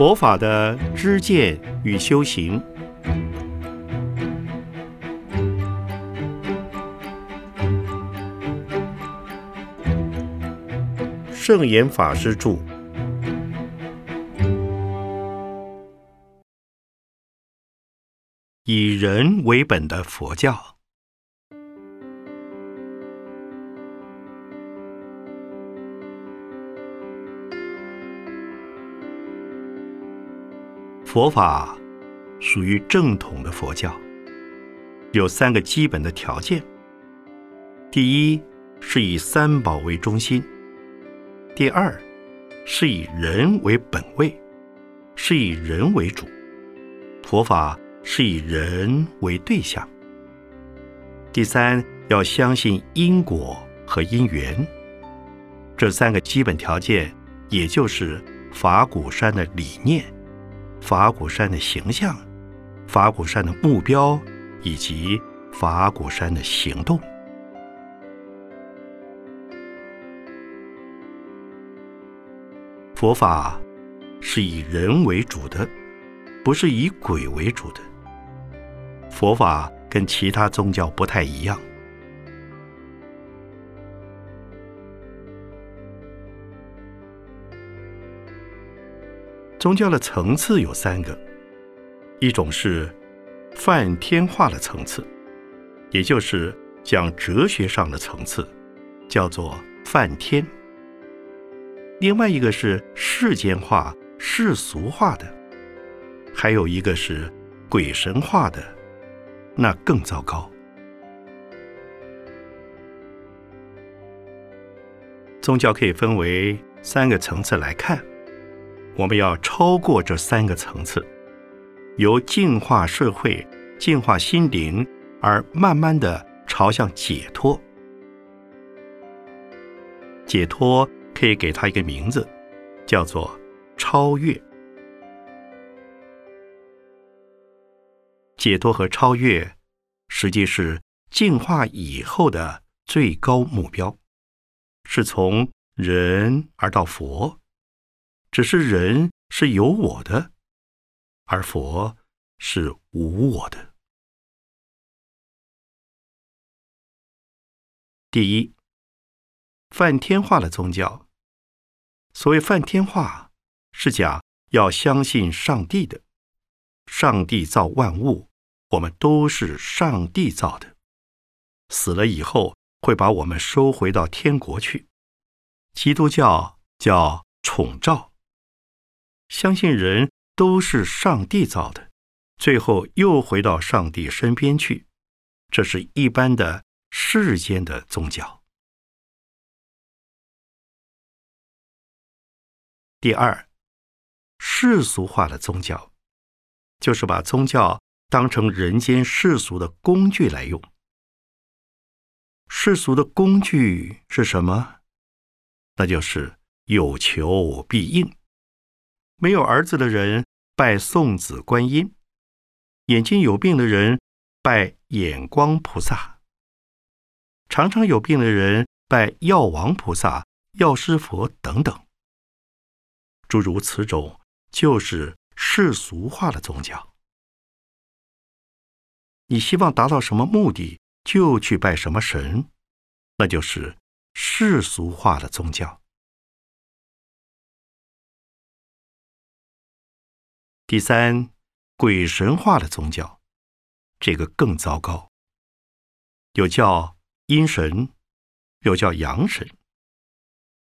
佛法的知见与修行，圣严法师著。以人为本的佛教。佛法属于正统的佛教，有三个基本的条件：第一，是以三宝为中心；第二，是以人为本位，是以人为主。佛法是以人为对象。第三，要相信因果和因缘。这三个基本条件，也就是法鼓山的理念。法鼓山的形象、法鼓山的目标以及法鼓山的行动，佛法是以人为主的，不是以鬼为主的。佛法跟其他宗教不太一样。宗教的层次有三个，一种是泛天化的层次，也就是讲哲学上的层次，叫做泛天；另外一个是世间化、世俗化的，还有一个是鬼神化的，那更糟糕。宗教可以分为三个层次来看。我们要超过这三个层次，由净化社会、净化心灵，而慢慢的朝向解脱。解脱可以给它一个名字，叫做超越。解脱和超越，实际是进化以后的最高目标，是从人而到佛。只是人是有我的，而佛是无我的。第一，梵天化的宗教。所谓梵天化，是讲要相信上帝的。上帝造万物，我们都是上帝造的。死了以后，会把我们收回到天国去。基督教叫宠召。相信人都是上帝造的，最后又回到上帝身边去，这是一般的世间的宗教。第二，世俗化的宗教，就是把宗教当成人间世俗的工具来用。世俗的工具是什么？那就是有求必应。没有儿子的人拜送子观音，眼睛有病的人拜眼光菩萨，常常有病的人拜药王菩萨、药师佛等等，诸如此种，就是世俗化的宗教。你希望达到什么目的，就去拜什么神，那就是世俗化的宗教。第三，鬼神化的宗教，这个更糟糕。有叫阴神，有叫阳神。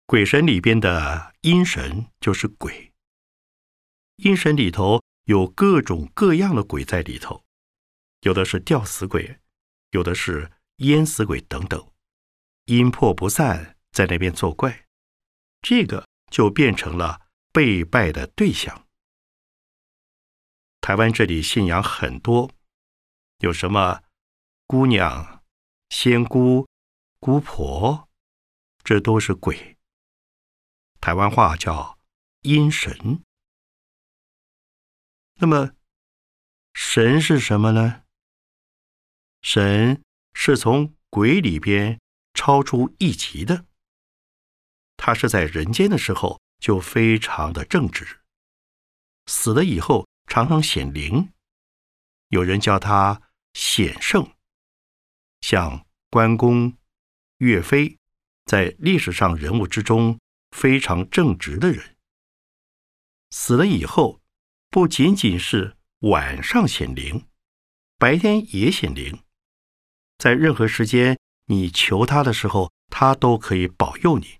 鬼神里边的阴神就是鬼，阴神里头有各种各样的鬼在里头，有的是吊死鬼，有的是淹死鬼等等，阴魄不散，在那边作怪，这个就变成了被拜的对象。台湾这里信仰很多，有什么姑娘、仙姑、姑婆，这都是鬼。台湾话叫阴神。那么神是什么呢？神是从鬼里边超出一级的，他是在人间的时候就非常的正直。死了以后常常显灵，有人叫他显圣，像关公、岳飞，在历史上人物之中非常正直的人。死了以后，不仅仅是晚上显灵，白天也显灵，在任何时间你求他的时候，他都可以保佑你。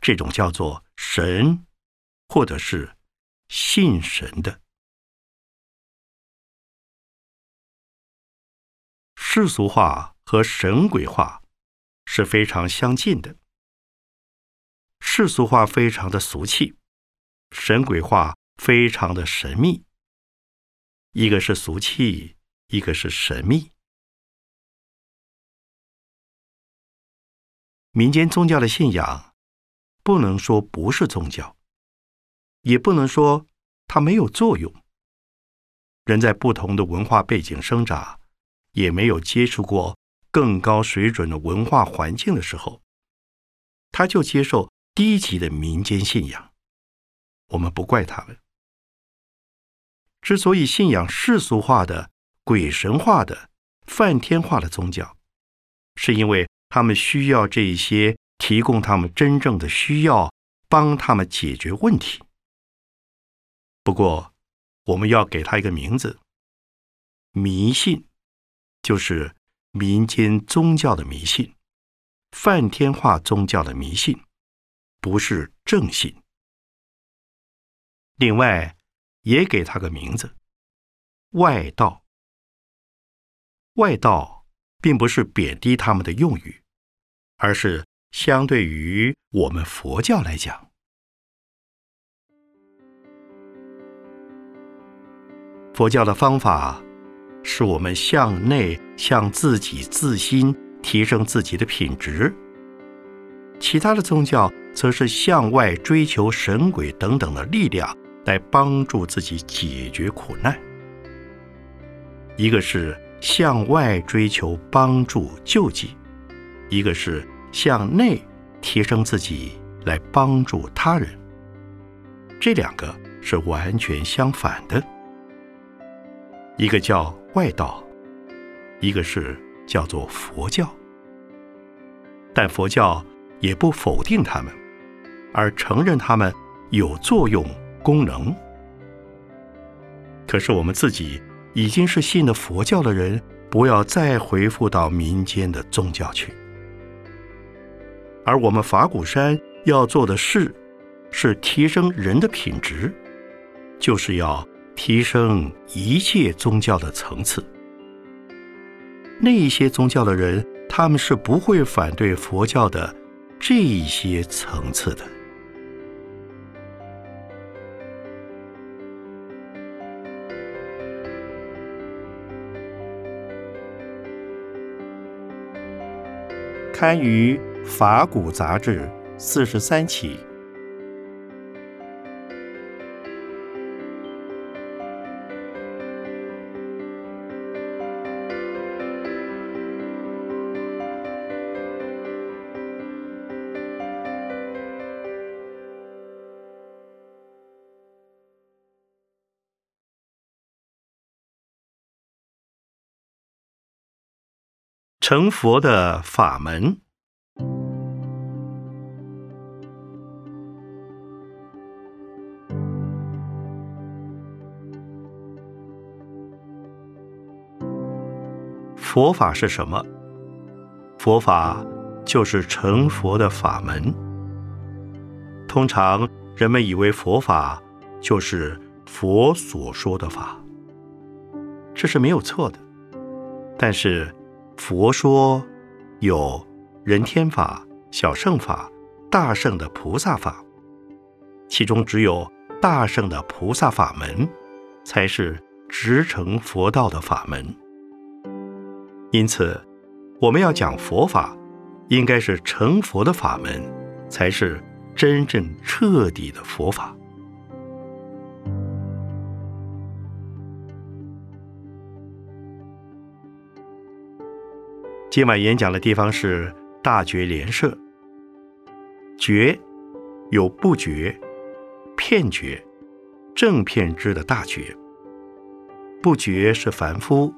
这种叫做神，或者是信神的。世俗化和神鬼化是非常相近的。世俗化非常的俗气，神鬼化非常的神秘。一个是俗气，一个是神秘。民间宗教的信仰。不能说不是宗教，也不能说它没有作用。人在不同的文化背景生长，也没有接触过更高水准的文化环境的时候，他就接受低级的民间信仰。我们不怪他们。之所以信仰世俗化的、鬼神化的、梵天化的宗教，是因为他们需要这些。提供他们真正的需要，帮他们解决问题。不过，我们要给他一个名字：迷信，就是民间宗教的迷信，梵天化宗教的迷信，不是正信。另外，也给他个名字：外道。外道并不是贬低他们的用语，而是。相对于我们佛教来讲，佛教的方法是我们向内向自己自心提升自己的品质；其他的宗教则是向外追求神鬼等等的力量来帮助自己解决苦难。一个是向外追求帮助救济，一个是。向内提升自己，来帮助他人，这两个是完全相反的。一个叫外道，一个是叫做佛教。但佛教也不否定他们，而承认他们有作用功能。可是我们自己已经是信了佛教的人，不要再回复到民间的宗教去。而我们法鼓山要做的事，是提升人的品质，就是要提升一切宗教的层次。那些宗教的人，他们是不会反对佛教的这些层次的。刊于。法古杂志四十三期。成佛的法门。佛法是什么？佛法就是成佛的法门。通常人们以为佛法就是佛所说的法，这是没有错的。但是佛说有人天法、小乘法、大圣的菩萨法，其中只有大圣的菩萨法门才是直成佛道的法门。因此，我们要讲佛法，应该是成佛的法门，才是真正彻底的佛法。今晚演讲的地方是大觉莲社。觉有不觉、骗觉、正片知的大觉。不觉是凡夫，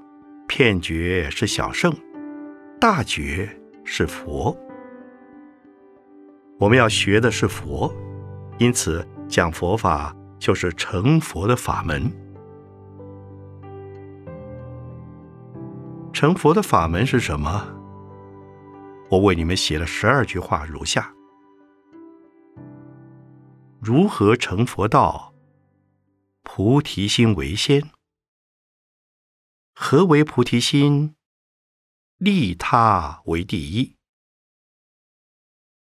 片觉是小圣，大觉是佛。我们要学的是佛，因此讲佛法就是成佛的法门。成佛的法门是什么？我为你们写了十二句话，如下：如何成佛道？菩提心为先。何为菩提心？利他为第一。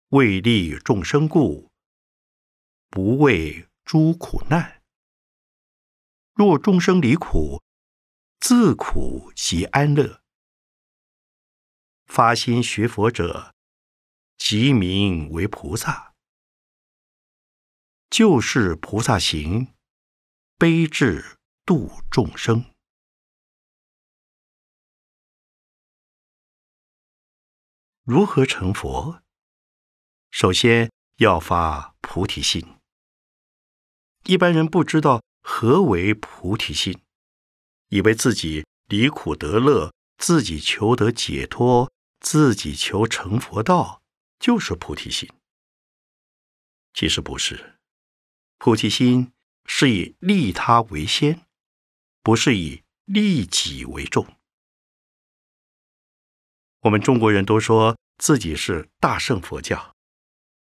为利众生故，不畏诸苦难。若众生离苦，自苦即安乐。发心学佛者，即名为菩萨。就是菩萨行，悲智度众生。如何成佛？首先要发菩提心。一般人不知道何为菩提心，以为自己离苦得乐，自己求得解脱。自己求成佛道就是菩提心，其实不是。菩提心是以利他为先，不是以利己为重。我们中国人都说自己是大圣佛教，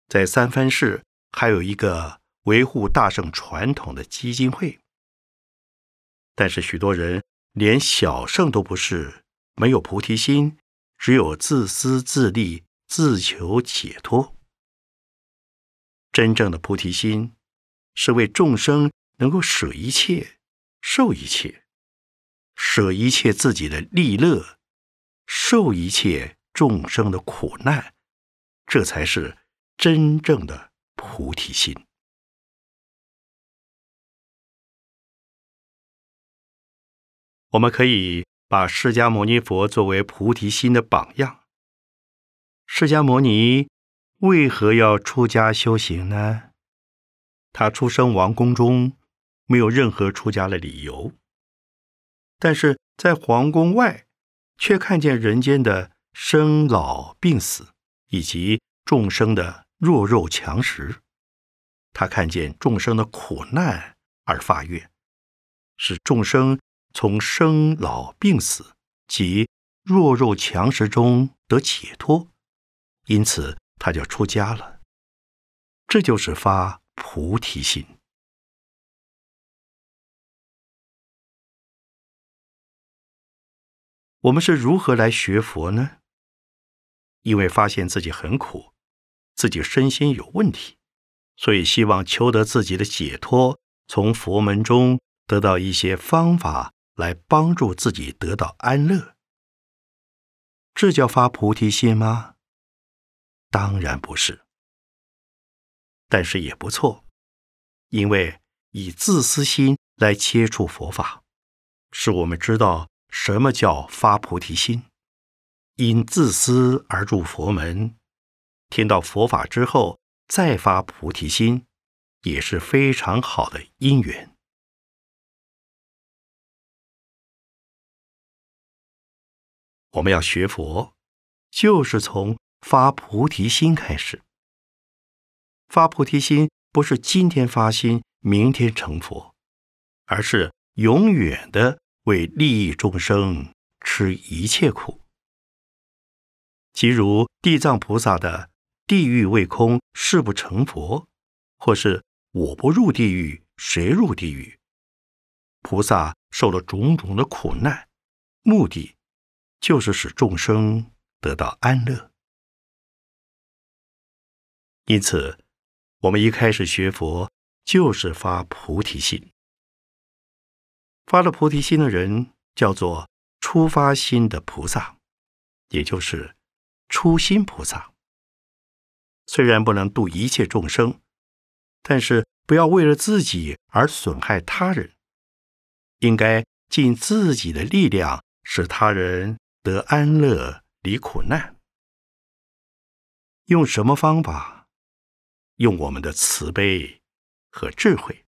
在三藩市还有一个维护大圣传统的基金会，但是许多人连小圣都不是，没有菩提心。只有自私自利、自求解脱。真正的菩提心，是为众生能够舍一切、受一切，舍一切自己的利乐，受一切众生的苦难，这才是真正的菩提心。我们可以。把释迦牟尼佛作为菩提心的榜样。释迦牟尼为何要出家修行呢？他出生王宫中，没有任何出家的理由。但是在皇宫外，却看见人间的生老病死，以及众生的弱肉强食。他看见众生的苦难而发愿，使众生。从生老病死及弱肉强食中得解脱，因此他就出家了。这就是发菩提心。我们是如何来学佛呢？因为发现自己很苦，自己身心有问题，所以希望求得自己的解脱，从佛门中得到一些方法。来帮助自己得到安乐，这叫发菩提心吗？当然不是，但是也不错，因为以自私心来接触佛法，使我们知道什么叫发菩提心。因自私而入佛门，听到佛法之后再发菩提心，也是非常好的因缘。我们要学佛，就是从发菩提心开始。发菩提心不是今天发心，明天成佛，而是永远的为利益众生，吃一切苦。即如地藏菩萨的“地狱未空，誓不成佛”，或是“我不入地狱，谁入地狱”。菩萨受了种种的苦难，目的。就是使众生得到安乐，因此，我们一开始学佛就是发菩提心。发了菩提心的人叫做初发心的菩萨，也就是初心菩萨。虽然不能度一切众生，但是不要为了自己而损害他人，应该尽自己的力量使他人。得安乐离苦难。用什么方法？用我们的慈悲和智慧。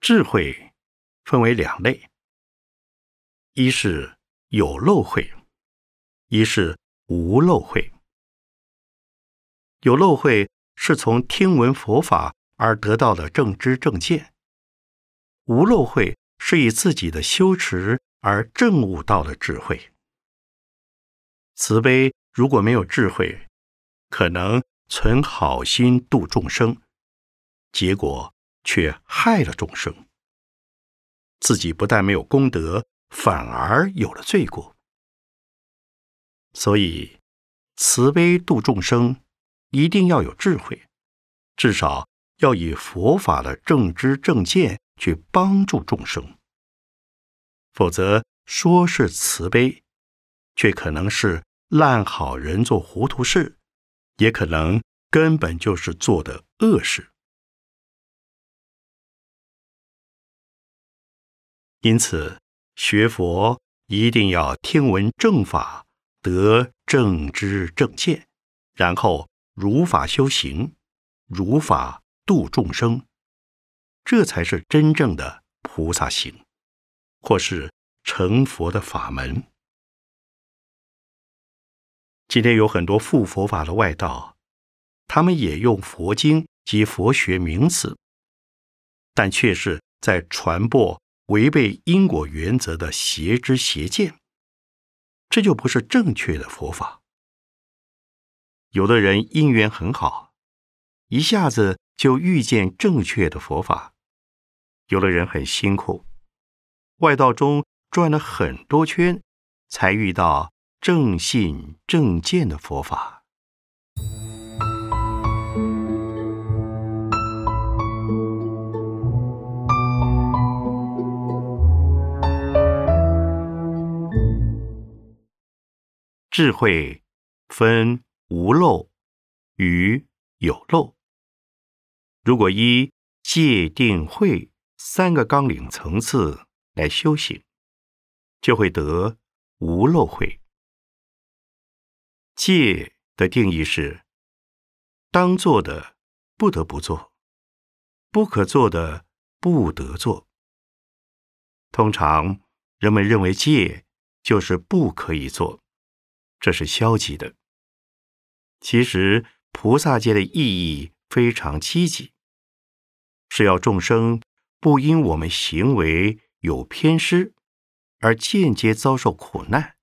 智慧分为两类。一是有漏慧一是无漏慧。有漏慧是从听闻佛法而得到的正知正见。无漏慧是以自己的修持而证悟到的智慧。慈悲如果没有智慧，可能存好心度众生，结果却害了众生。自己不但没有功德，反而有了罪过。所以，慈悲度众生。一定要有智慧，至少要以佛法的正知正见去帮助众生。否则说是慈悲，却可能是烂好人做糊涂事，也可能根本就是做的恶事。因此，学佛一定要听闻正法，得正知正见，然后。如法修行，如法度众生，这才是真正的菩萨行，或是成佛的法门。今天有很多附佛法的外道，他们也用佛经及佛学名词，但却是在传播违背因果原则的邪知邪见，这就不是正确的佛法。有的人因缘很好，一下子就遇见正确的佛法；有的人很辛苦，外道中转了很多圈，才遇到正信正见的佛法。智慧分。无漏与有漏，如果依戒定慧三个纲领层次来修行，就会得无漏慧。戒的定义是：当做的不得不做，不可做的不得做。通常人们认为戒就是不可以做，这是消极的。其实菩萨戒的意义非常积极，是要众生不因我们行为有偏失而间接遭受苦难，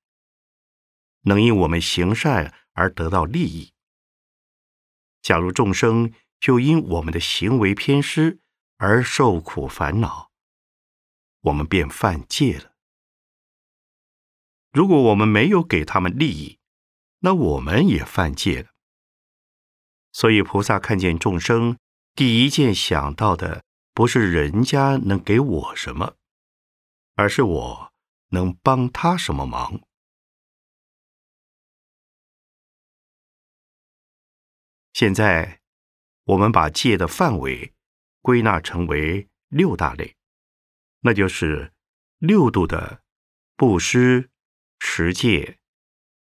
能因我们行善而得到利益。假如众生就因我们的行为偏失而受苦烦恼，我们便犯戒了。如果我们没有给他们利益，那我们也犯戒了。所以，菩萨看见众生，第一件想到的不是人家能给我什么，而是我能帮他什么忙。现在，我们把戒的范围归纳成为六大类，那就是六度的布施、持戒、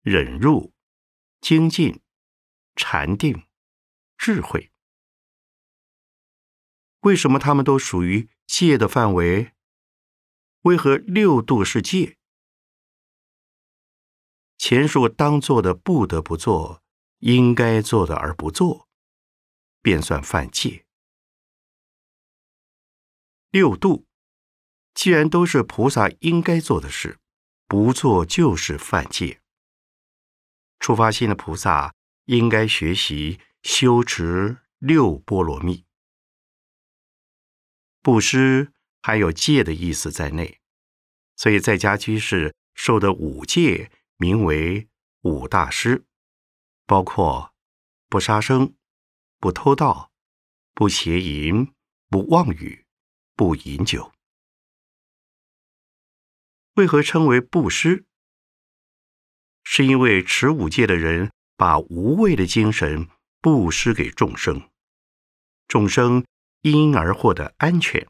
忍辱、精进、禅定。智慧，为什么他们都属于戒的范围？为何六度是戒？前述当做的不得不做，应该做的而不做，便算犯戒。六度既然都是菩萨应该做的事，不做就是犯戒。出发心的菩萨应该学习。修持六波罗蜜，布施还有戒的意思在内，所以在家居士受的五戒名为五大师，包括不杀生、不偷盗、不邪淫、不妄语、不饮酒。为何称为布施？是因为持五戒的人把无畏的精神。布施给众生，众生因而获得安全。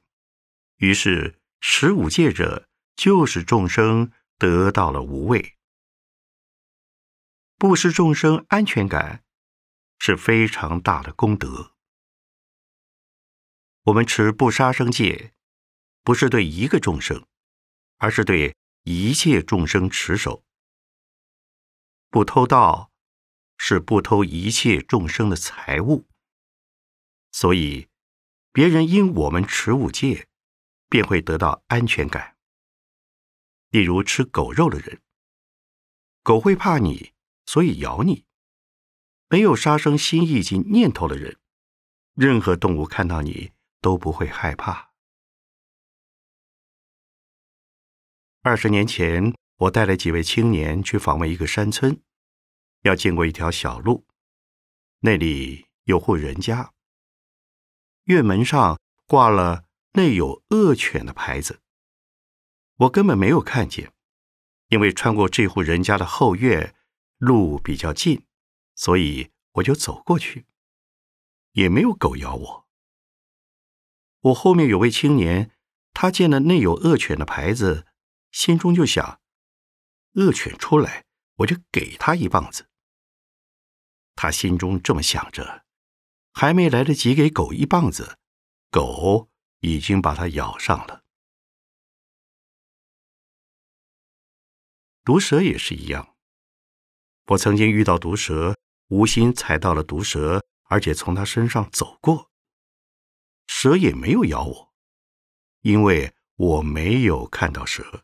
于是十五戒者，就使众生得到了无畏。布施众生安全感是非常大的功德。我们持不杀生戒，不是对一个众生，而是对一切众生持守。不偷盗，是不偷一切众生的财物。所以，别人因我们持五戒，便会得到安全感。例如吃狗肉的人，狗会怕你，所以咬你；没有杀生心意及念头的人，任何动物看到你都不会害怕。二十年前，我带了几位青年去访问一个山村，要经过一条小路，那里有户人家，院门上挂了“内有恶犬”的牌子。我根本没有看见，因为穿过这户人家的后院，路比较近，所以我就走过去，也没有狗咬我。我后面有位青年，他见了内有恶犬的牌子，心中就想：恶犬出来，我就给他一棒子。他心中这么想着，还没来得及给狗一棒子，狗已经把它咬上了。毒蛇也是一样。我曾经遇到毒蛇，无心踩到了毒蛇，而且从它身上走过，蛇也没有咬我，因为我没有看到蛇，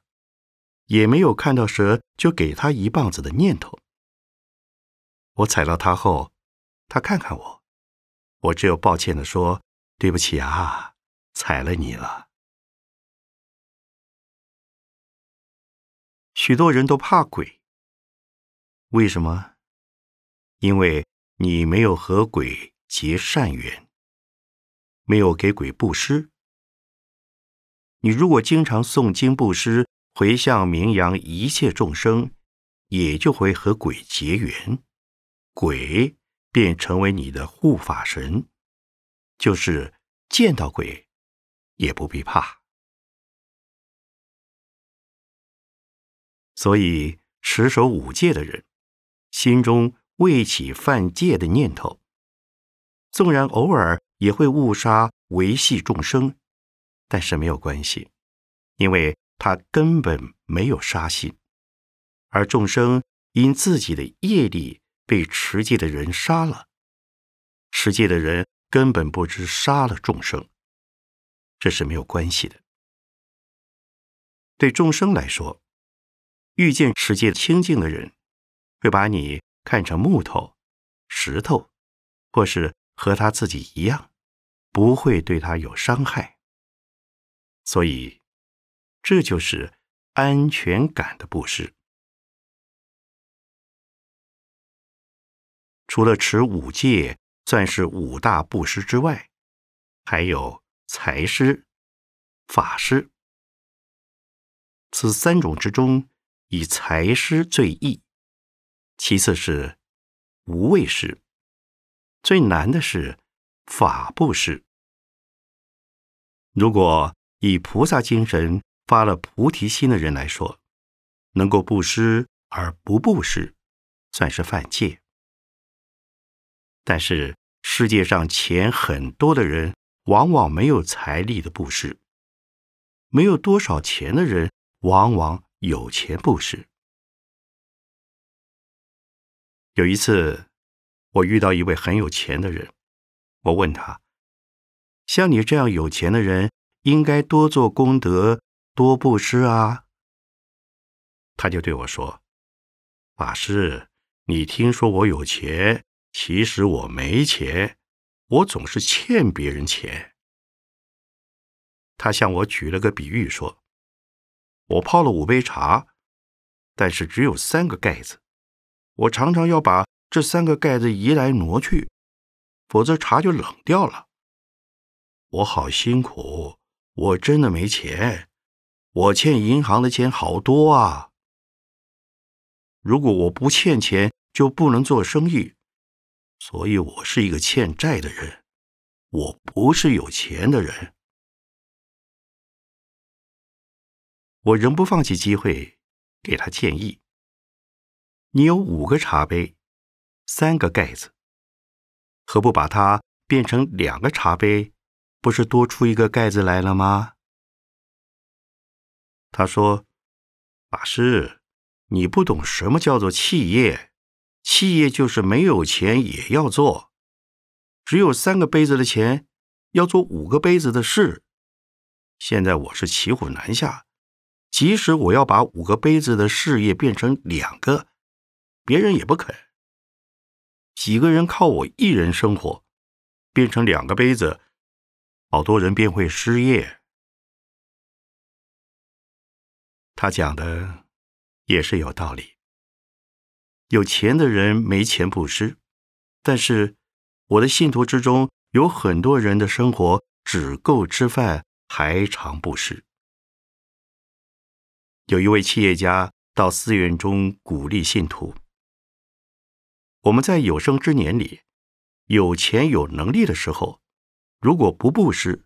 也没有看到蛇就给他一棒子的念头。我踩到它后，它看看我，我只有抱歉的说：“对不起啊，踩了你了。”许多人都怕鬼，为什么？因为你没有和鬼结善缘，没有给鬼布施。你如果经常诵经布施，回向名扬一切众生，也就会和鬼结缘，鬼便成为你的护法神，就是见到鬼也不必怕。所以，持守五戒的人，心中未起犯戒的念头，纵然偶尔也会误杀维系众生，但是没有关系，因为他根本没有杀心，而众生因自己的业力被持戒的人杀了，持戒的人根本不知杀了众生，这是没有关系的。对众生来说。遇见持戒清净的人，会把你看成木头、石头，或是和他自己一样，不会对他有伤害。所以，这就是安全感的布施。除了持五戒算是五大布施之外，还有财施、法施，此三种之中。以财施最易，其次是无畏施，最难的是法布施。如果以菩萨精神发了菩提心的人来说，能够布施而不布施，算是犯戒。但是世界上钱很多的人，往往没有财力的布施；没有多少钱的人，往往。有钱布施。有一次，我遇到一位很有钱的人，我问他：“像你这样有钱的人，应该多做功德，多布施啊。”他就对我说：“法师，你听说我有钱，其实我没钱，我总是欠别人钱。”他向我举了个比喻说。我泡了五杯茶，但是只有三个盖子。我常常要把这三个盖子移来挪去，否则茶就冷掉了。我好辛苦，我真的没钱。我欠银行的钱好多啊。如果我不欠钱，就不能做生意，所以我是一个欠债的人。我不是有钱的人。我仍不放弃机会，给他建议：你有五个茶杯，三个盖子，何不把它变成两个茶杯？不是多出一个盖子来了吗？他说：“法师，你不懂什么叫做企业，企业就是没有钱也要做，只有三个杯子的钱，要做五个杯子的事。现在我是骑虎难下，即使我要把五个杯子的事业变成两个，别人也不肯。几个人靠我一人生活，变成两个杯子，好多人便会失业。”他讲的也是有道理。有钱的人没钱布施，但是我的信徒之中有很多人的生活只够吃饭，还常布施。有一位企业家到寺院中鼓励信徒：我们在有生之年里，有钱有能力的时候，如果不布施，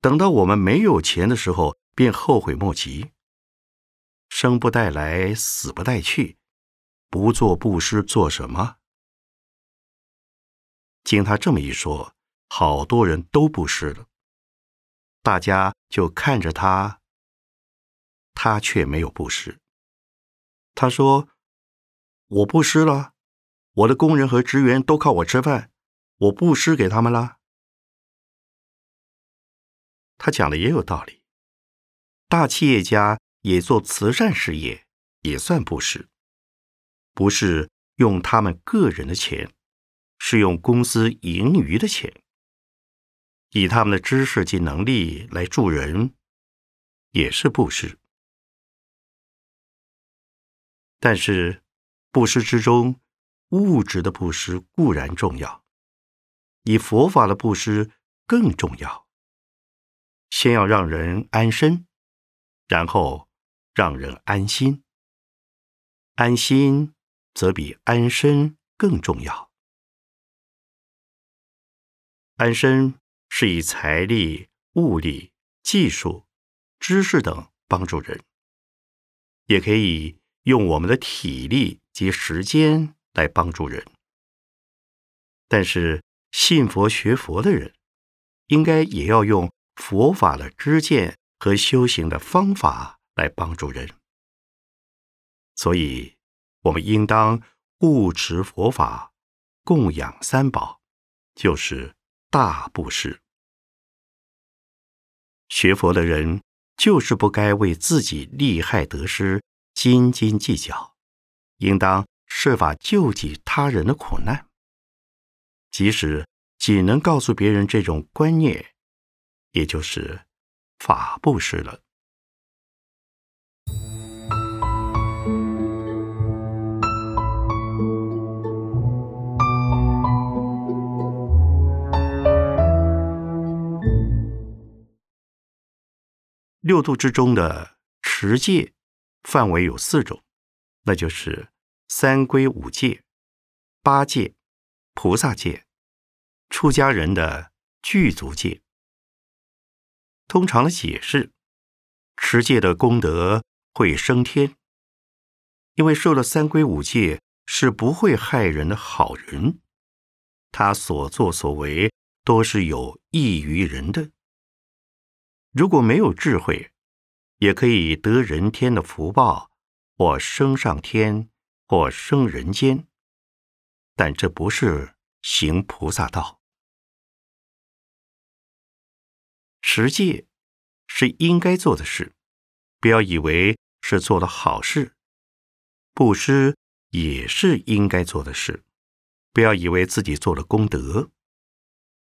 等到我们没有钱的时候，便后悔莫及。生不带来，死不带去，不做布施做什么？经他这么一说，好多人都布施了，大家就看着他，他却没有布施。他说：“我布施了，我的工人和职员都靠我吃饭，我布施给他们了。”他讲的也有道理，大企业家。也做慈善事业，也算布施，不是用他们个人的钱，是用公司盈余的钱，以他们的知识及能力来助人，也是布施。但是，布施之中，物质的布施固然重要，以佛法的布施更重要。先要让人安身，然后。让人安心，安心则比安身更重要。安身是以财力、物力、技术、知识等帮助人，也可以用我们的体力及时间来帮助人。但是信佛学佛的人，应该也要用佛法的知见和修行的方法。来帮助人，所以我们应当护持佛法，供养三宝，就是大布施。学佛的人就是不该为自己利害得失斤斤计较，应当设法救济他人的苦难。即使仅能告诉别人这种观念，也就是法布施了。六度之中的持戒范围有四种，那就是三归五戒、八戒、菩萨戒、出家人的具足戒。通常的解释，持戒的功德会升天，因为受了三归五戒是不会害人的好人，他所作所为都是有益于人的。如果没有智慧，也可以得人天的福报，或升上天，或升人间。但这不是行菩萨道。持戒是应该做的事，不要以为是做了好事；布施也是应该做的事，不要以为自己做了功德，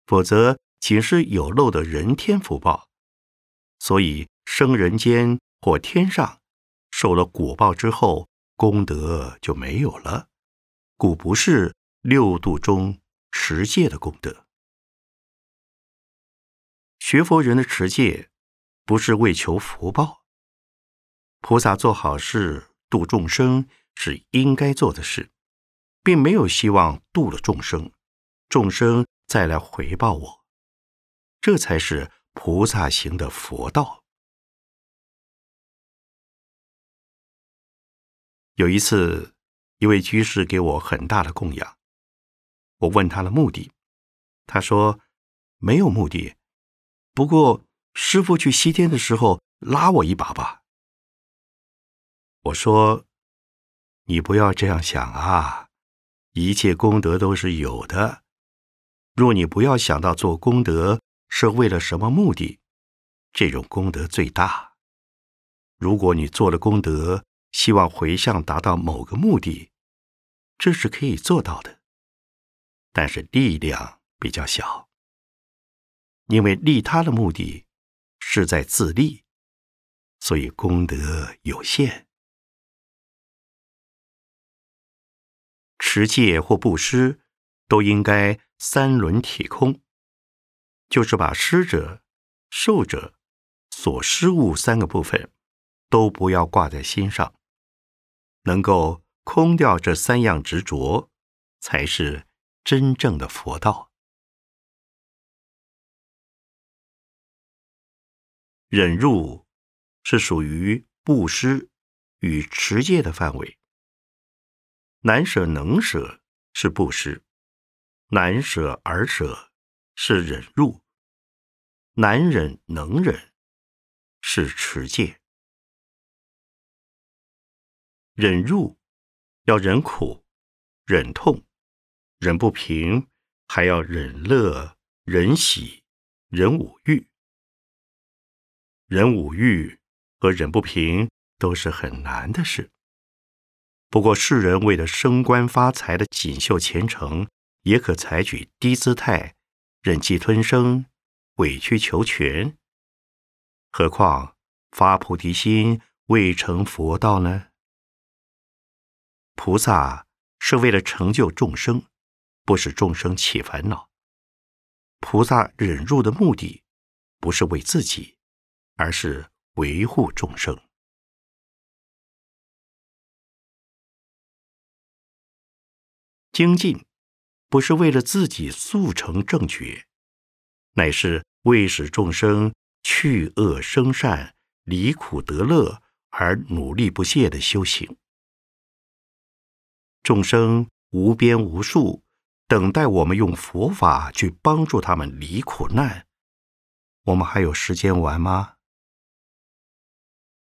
否则仅是有漏的人天福报。所以生人间或天上，受了果报之后，功德就没有了，故不是六度中持戒的功德。学佛人的持戒，不是为求福报。菩萨做好事度众生是应该做的事，并没有希望度了众生，众生再来回报我，这才是。菩萨行的佛道。有一次，一位居士给我很大的供养，我问他的目的，他说没有目的，不过师傅去西天的时候拉我一把吧，我说：“你不要这样想啊，一切功德都是有的。若你不要想到做功德是为了什么目的，这种功德最大。如果你做了功德，希望回向达到某个目的，这是可以做到的，但是力量比较小，因为利他的目的是在自利，所以功德有限。持戒或布施，都应该三轮体空，就是把施者、受者、所施物三个部分都不要挂在心上。能够空掉这三样执着，才是真正的佛道。忍辱是属于布施与持戒的范围。难舍能舍是布施，难舍而舍是忍辱，难忍能忍是持戒。忍辱，要忍苦、忍痛、忍不平，还要忍乐、忍喜、忍五欲。忍五欲和忍不平都是很难的事。不过世人为了升官发财的锦绣前程，也可采取低姿态、忍气吞声、委曲求全。何况发菩提心未成佛道呢？菩萨是为了成就众生，不使众生起烦恼。菩萨忍辱的目的，不是为自己，而是维护众生。精进不是为了自己速成正觉，乃是为使众生去恶生善、离苦得乐而努力不懈的修行。众生无边无数，等待我们用佛法去帮助他们离苦难。我们还有时间玩吗？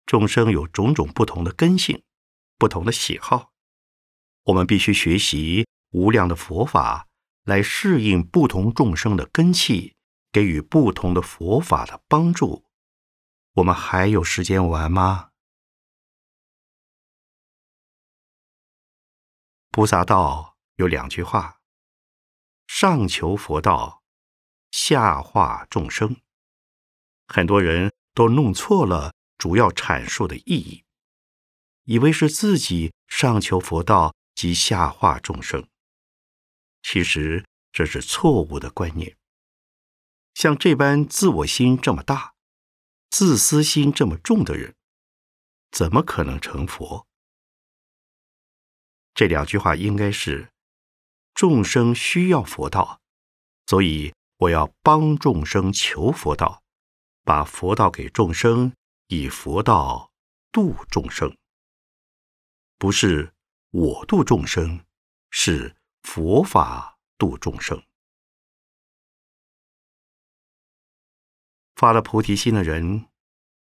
众生有种种不同的根性，不同的喜好，我们必须学习无量的佛法，来适应不同众生的根气，给予不同的佛法的帮助。我们还有时间玩吗？菩萨道有两句话：上求佛道，下化众生。很多人都弄错了主要阐述的意义，以为是自己上求佛道及下化众生。其实这是错误的观念。像这般自我心这么大、自私心这么重的人，怎么可能成佛？这两句话应该是：众生需要佛道，所以我要帮众生求佛道，把佛道给众生，以佛道度众生。不是我度众生，是佛法度众生。发了菩提心的人，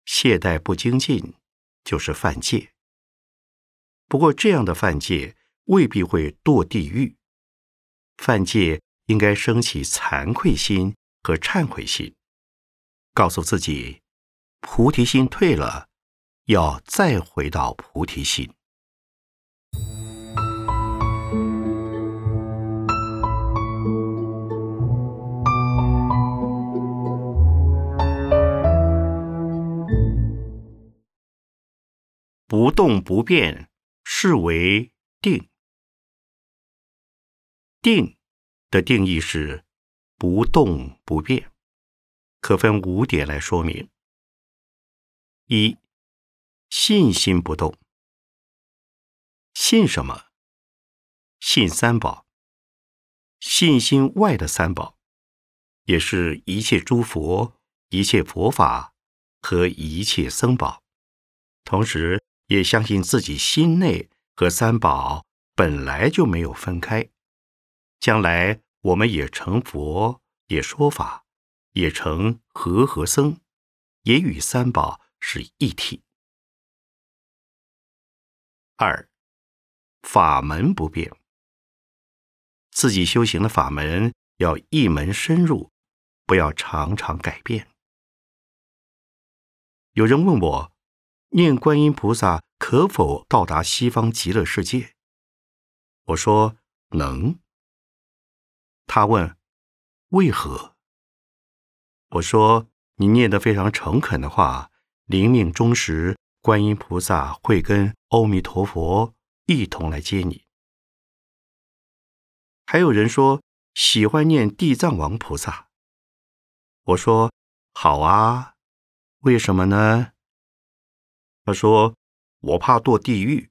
懈怠不精进，就是犯戒。不过这样的犯戒。未必会堕地狱。犯戒应该升起惭愧心和忏悔心，告诉自己，菩提心退了，要再回到菩提心。不动不变，是为定。定的定义是不动不变，可分五点来说明：一、信心不动。信什么？信三宝。信心外的三宝，也是一切诸佛、一切佛法和一切僧宝，同时也相信自己心内和三宝本来就没有分开。将来我们也成佛，也说法，也成和合僧，也与三宝是一体。二，法门不变。自己修行的法门要一门深入，不要常常改变。有人问我，念观音菩萨可否到达西方极乐世界？我说能。他问为何？我说你念得非常诚恳的话，临命终时，观音菩萨会跟阿弥陀佛一同来接你。还有人说喜欢念地藏王菩萨，我说好啊，为什么呢？他说我怕堕地狱，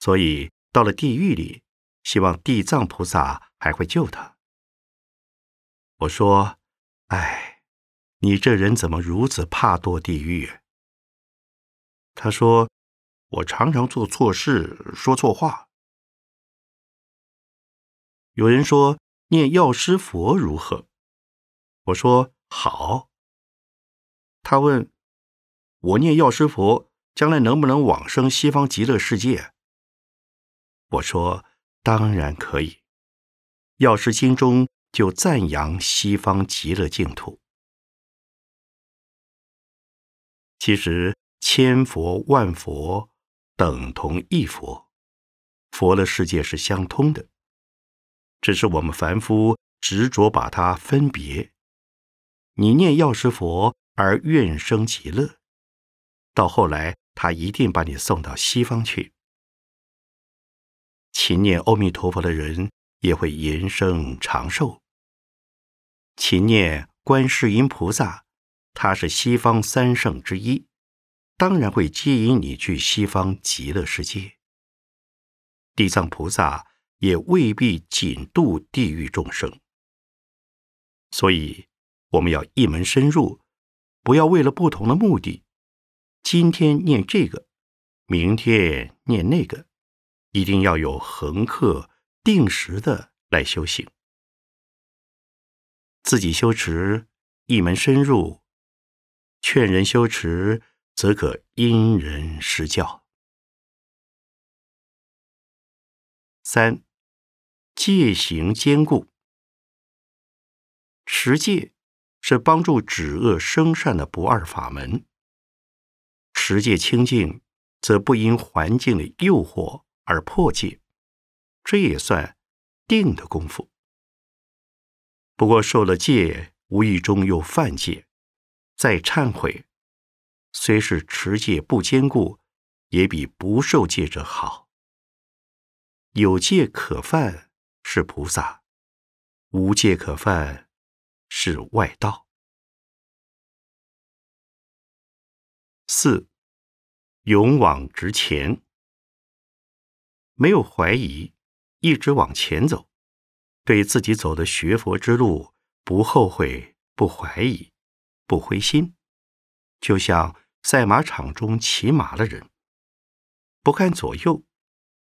所以到了地狱里，希望地藏菩萨还会救他。我说，哎，你这人怎么如此怕堕地狱？他说我常常做错事，说错话。有人说念药师佛如何？我说好。他问我念药师佛将来能不能往生西方极乐世界？我说当然可以。药师经中就赞扬西方极乐净土。其实千佛万佛等同一佛，佛的世界是相通的。只是我们凡夫执着把它分别。你念药师佛而愿生极乐，到后来他一定把你送到西方去。勤念阿弥陀佛的人也会延生长寿。勤念观世音菩萨，他是西方三圣之一，当然会接引你去西方极乐世界。地藏菩萨。也未必仅度地狱众生，所以我们要一门深入，不要为了不同的目的，今天念这个，明天念那个，一定要有恒刻定时的来修行。自己修持一门深入，劝人修持则可因人施教。三。戒行坚固，持戒是帮助止恶生善的不二法门。持戒清净，则不因环境的诱惑而破戒，这也算定的功夫。不过受了戒，无意中又犯戒，再忏悔，虽是持戒不坚固，也比不受戒者好。有戒可犯。是菩萨，无戒可犯，是外道。四，勇往直前，没有怀疑，一直往前走，对自己走的学佛之路不后悔、不怀疑、不灰心，就像赛马场中骑马的人，不看左右，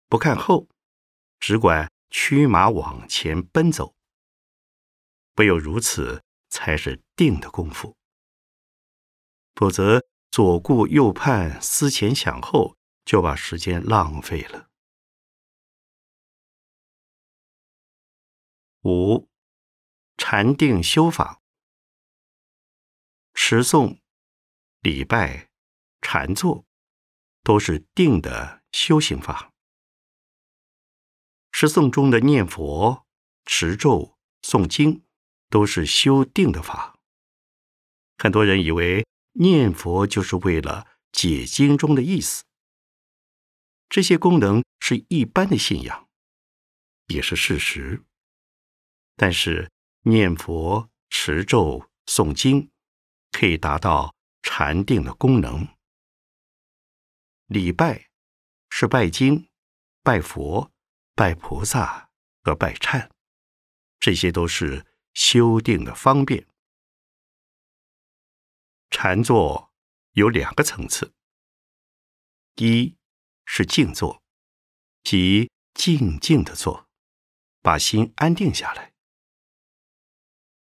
不看后，只管。驱马往前奔走，唯有如此，才是定的功夫。否则左顾右盼、思前想后，就把时间浪费了。五禅定修法，持诵、礼拜、禅坐，都是定的修行法。持诵中的念佛、持咒、诵经，都是修定的法。很多人以为念佛就是为了解经中的意思，这些功能是一般的信仰，也是事实。但是念佛、持咒、诵经，可以达到禅定的功能。礼拜是拜经、拜佛。拜菩萨和拜忏，这些都是修定的方便。禅坐有两个层次：一是静坐，即静静的坐，把心安定下来；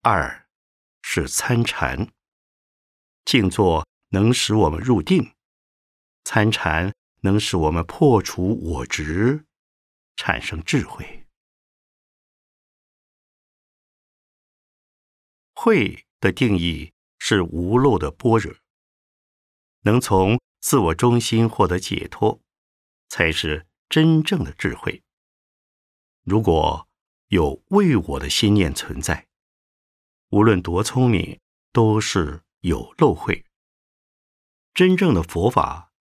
二是参禅。静坐能使我们入定，参禅能使我们破除我执，产生智慧。慧的定义是无漏的般若，能从自我中心获得解脱，才是真正的智慧。如果有为我的心念存在，无论多聪明，都是有漏慧。真正的佛法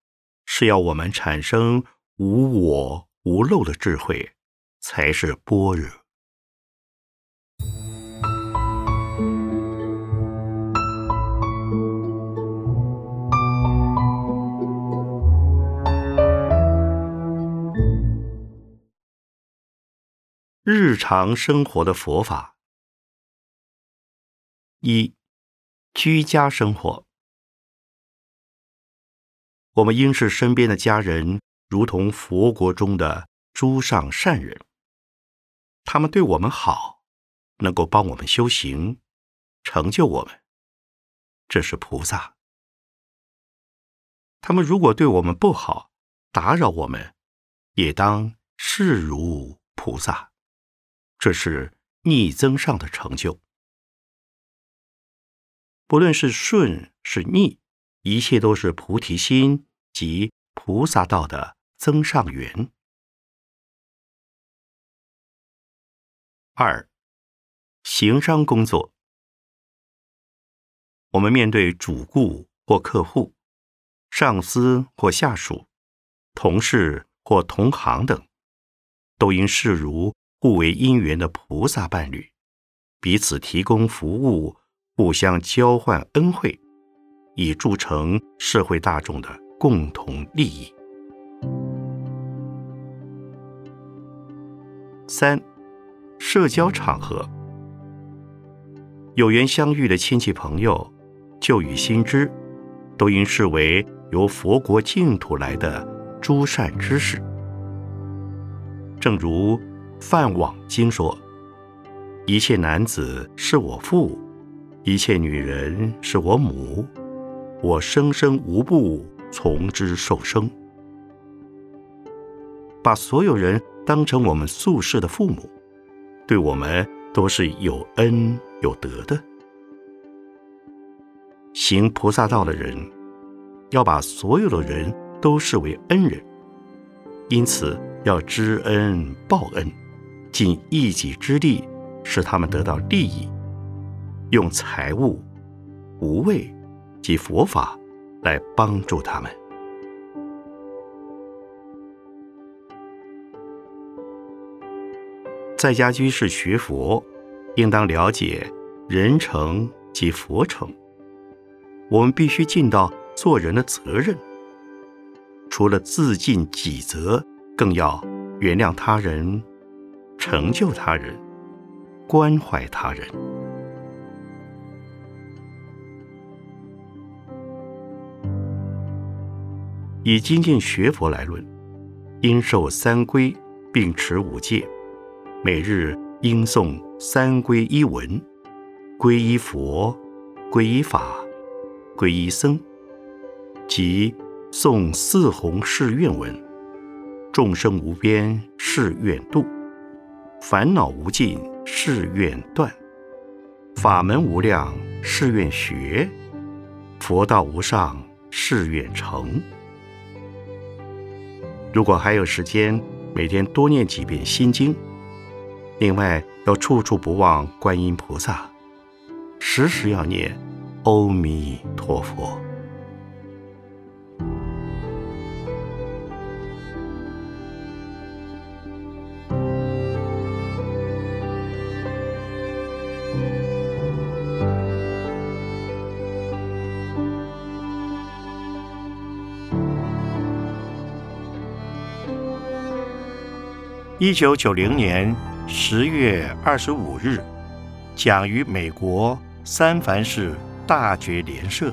是要我们产生无我无漏的智慧，才是般若。日常生活的佛法：一、居家生活。我们应视身边的家人如同佛国中的诸上善人，他们对我们好，能够帮我们修行，成就我们，这是菩萨；他们如果对我们不好，打扰我们，也当视如菩萨，这是逆增上的成就。不论是顺是逆，一切都是菩提心。及菩萨道的增上缘。二，行商工作，我们面对主顾或客户、上司或下属、同事或同行等，都应视如互为因缘的菩萨伴侣，彼此提供服务，互相交换恩惠，以铸成社会大众的。共同利益。三，社交场合，有缘相遇的亲戚朋友、旧与新知，都应视为由佛国净土来的诸善知识。正如《梵网经》说：“一切男子是我父，一切女人是我母，我生生无不。”从之受生，把所有人当成我们宿世的父母，对我们都是有恩有德的。行菩萨道的人，要把所有的人都视为恩人，因此要知恩报恩，尽一己之力使他们得到利益，用财物、无畏及佛法。来帮助他们。在家居士学佛，应当了解人成及佛成。我们必须尽到做人的责任，除了自尽己责，更要原谅他人，成就他人，关怀他人。以精进学佛来论，应受三规，并持五戒，每日应诵三皈依文：皈依佛、皈依法、皈依僧，即诵四弘誓愿文：众生无边誓愿度，烦恼无尽誓愿断，法门无量誓愿学，佛道无上誓愿成。如果还有时间，每天多念几遍心经。另外，要处处不忘观音菩萨，时时要念阿弥陀佛。一九九零年十月二十五日，讲于美国三藩市大觉联社。